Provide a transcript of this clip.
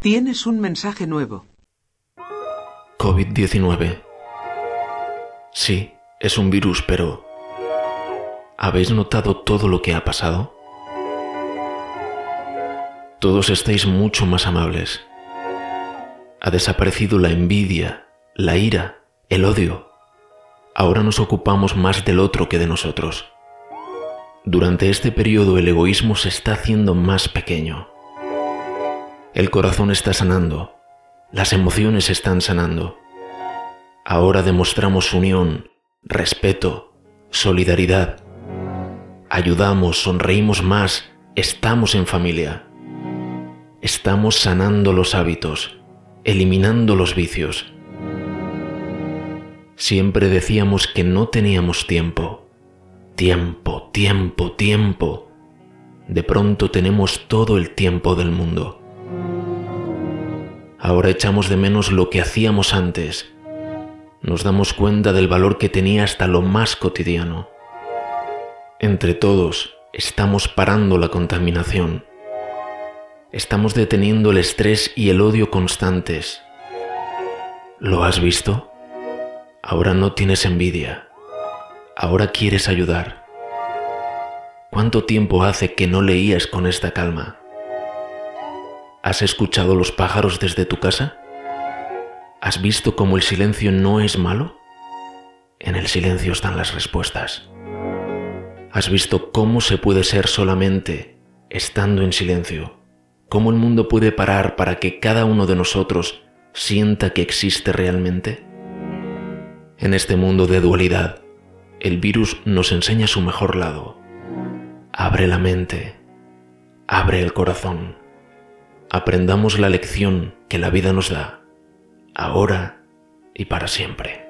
Tienes un mensaje nuevo. COVID-19. Sí, es un virus, pero ¿habéis notado todo lo que ha pasado? Todos estáis mucho más amables. Ha desaparecido la envidia, la ira, el odio. Ahora nos ocupamos más del otro que de nosotros. Durante este periodo el egoísmo se está haciendo más pequeño. El corazón está sanando, las emociones están sanando. Ahora demostramos unión, respeto, solidaridad. Ayudamos, sonreímos más, estamos en familia. Estamos sanando los hábitos, eliminando los vicios. Siempre decíamos que no teníamos tiempo. Tiempo, tiempo, tiempo. De pronto tenemos todo el tiempo del mundo. Ahora echamos de menos lo que hacíamos antes. Nos damos cuenta del valor que tenía hasta lo más cotidiano. Entre todos estamos parando la contaminación Estamos deteniendo el estrés y el odio constantes. ¿Lo has visto? Ahora no tienes envidia. Ahora quieres ayudar. ¿Cuánto tiempo hace que no leías con esta calma? ¿Has escuchado los pájaros desde tu casa? ¿Has visto cómo el silencio no es malo? En el silencio están las respuestas. ¿Has visto cómo se puede ser solamente estando en silencio? ¿Cómo el mundo puede parar para que cada uno de nosotros sienta que existe realmente? En este mundo de dualidad, el virus nos enseña su mejor lado. Abre la mente, abre el corazón. Aprendamos la lección que la vida nos da, ahora y para siempre.